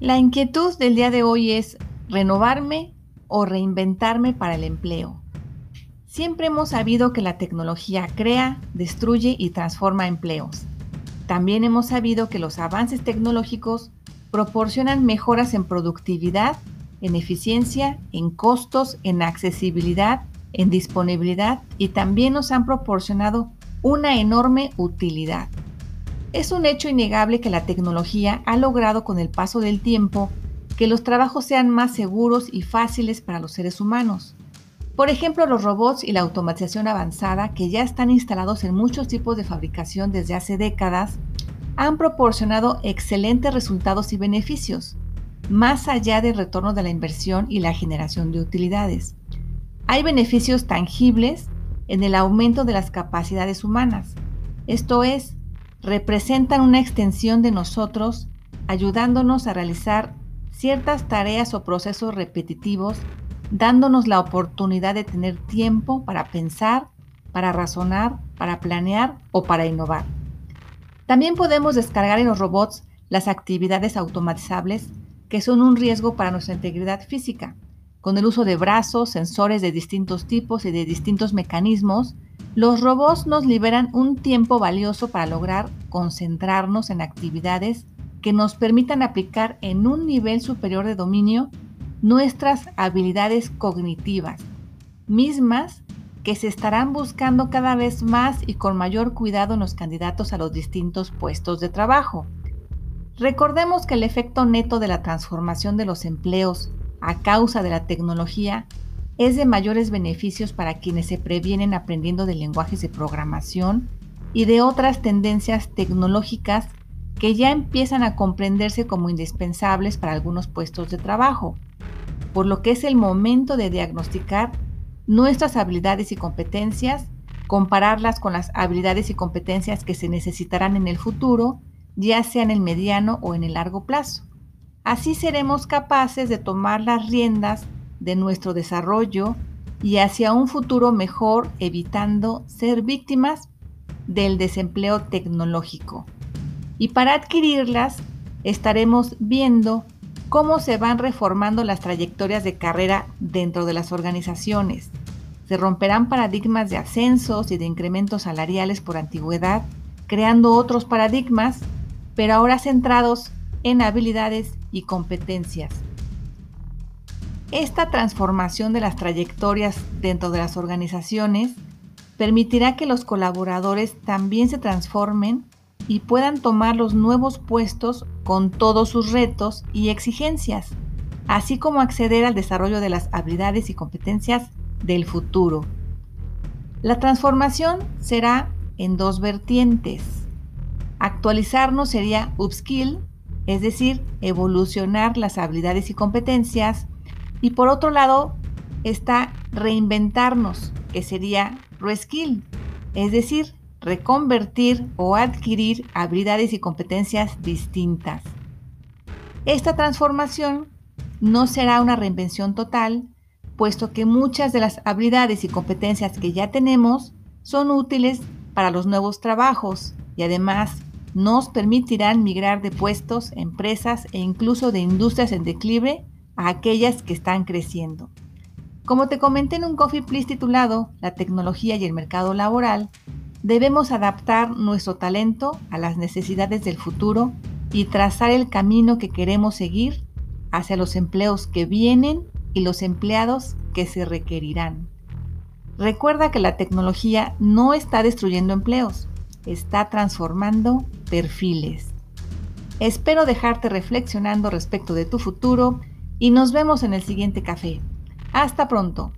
La inquietud del día de hoy es renovarme o reinventarme para el empleo. Siempre hemos sabido que la tecnología crea, destruye y transforma empleos. También hemos sabido que los avances tecnológicos proporcionan mejoras en productividad, en eficiencia, en costos, en accesibilidad, en disponibilidad y también nos han proporcionado una enorme utilidad. Es un hecho innegable que la tecnología ha logrado con el paso del tiempo que los trabajos sean más seguros y fáciles para los seres humanos. Por ejemplo, los robots y la automatización avanzada, que ya están instalados en muchos tipos de fabricación desde hace décadas, han proporcionado excelentes resultados y beneficios, más allá del retorno de la inversión y la generación de utilidades. Hay beneficios tangibles en el aumento de las capacidades humanas, esto es, representan una extensión de nosotros ayudándonos a realizar ciertas tareas o procesos repetitivos, dándonos la oportunidad de tener tiempo para pensar, para razonar, para planear o para innovar. También podemos descargar en los robots las actividades automatizables que son un riesgo para nuestra integridad física. Con el uso de brazos, sensores de distintos tipos y de distintos mecanismos, los robots nos liberan un tiempo valioso para lograr concentrarnos en actividades que nos permitan aplicar en un nivel superior de dominio nuestras habilidades cognitivas, mismas que se estarán buscando cada vez más y con mayor cuidado en los candidatos a los distintos puestos de trabajo. Recordemos que el efecto neto de la transformación de los empleos a causa de la tecnología es de mayores beneficios para quienes se previenen aprendiendo de lenguajes de programación y de otras tendencias tecnológicas que ya empiezan a comprenderse como indispensables para algunos puestos de trabajo, por lo que es el momento de diagnosticar nuestras habilidades y competencias, compararlas con las habilidades y competencias que se necesitarán en el futuro, ya sea en el mediano o en el largo plazo. Así seremos capaces de tomar las riendas de nuestro desarrollo y hacia un futuro mejor evitando ser víctimas del desempleo tecnológico. Y para adquirirlas estaremos viendo cómo se van reformando las trayectorias de carrera dentro de las organizaciones. Se romperán paradigmas de ascensos y de incrementos salariales por antigüedad, creando otros paradigmas, pero ahora centrados en habilidades y competencias. Esta transformación de las trayectorias dentro de las organizaciones permitirá que los colaboradores también se transformen y puedan tomar los nuevos puestos con todos sus retos y exigencias, así como acceder al desarrollo de las habilidades y competencias del futuro. La transformación será en dos vertientes. Actualizarnos sería upskill, es decir, evolucionar las habilidades y competencias y por otro lado está reinventarnos, que sería reskill, es decir, reconvertir o adquirir habilidades y competencias distintas. Esta transformación no será una reinvención total, puesto que muchas de las habilidades y competencias que ya tenemos son útiles para los nuevos trabajos y además nos permitirán migrar de puestos, empresas e incluso de industrias en declive a aquellas que están creciendo. Como te comenté en un Coffee Please titulado La tecnología y el mercado laboral, debemos adaptar nuestro talento a las necesidades del futuro y trazar el camino que queremos seguir hacia los empleos que vienen y los empleados que se requerirán. Recuerda que la tecnología no está destruyendo empleos, está transformando perfiles. Espero dejarte reflexionando respecto de tu futuro y nos vemos en el siguiente café. Hasta pronto.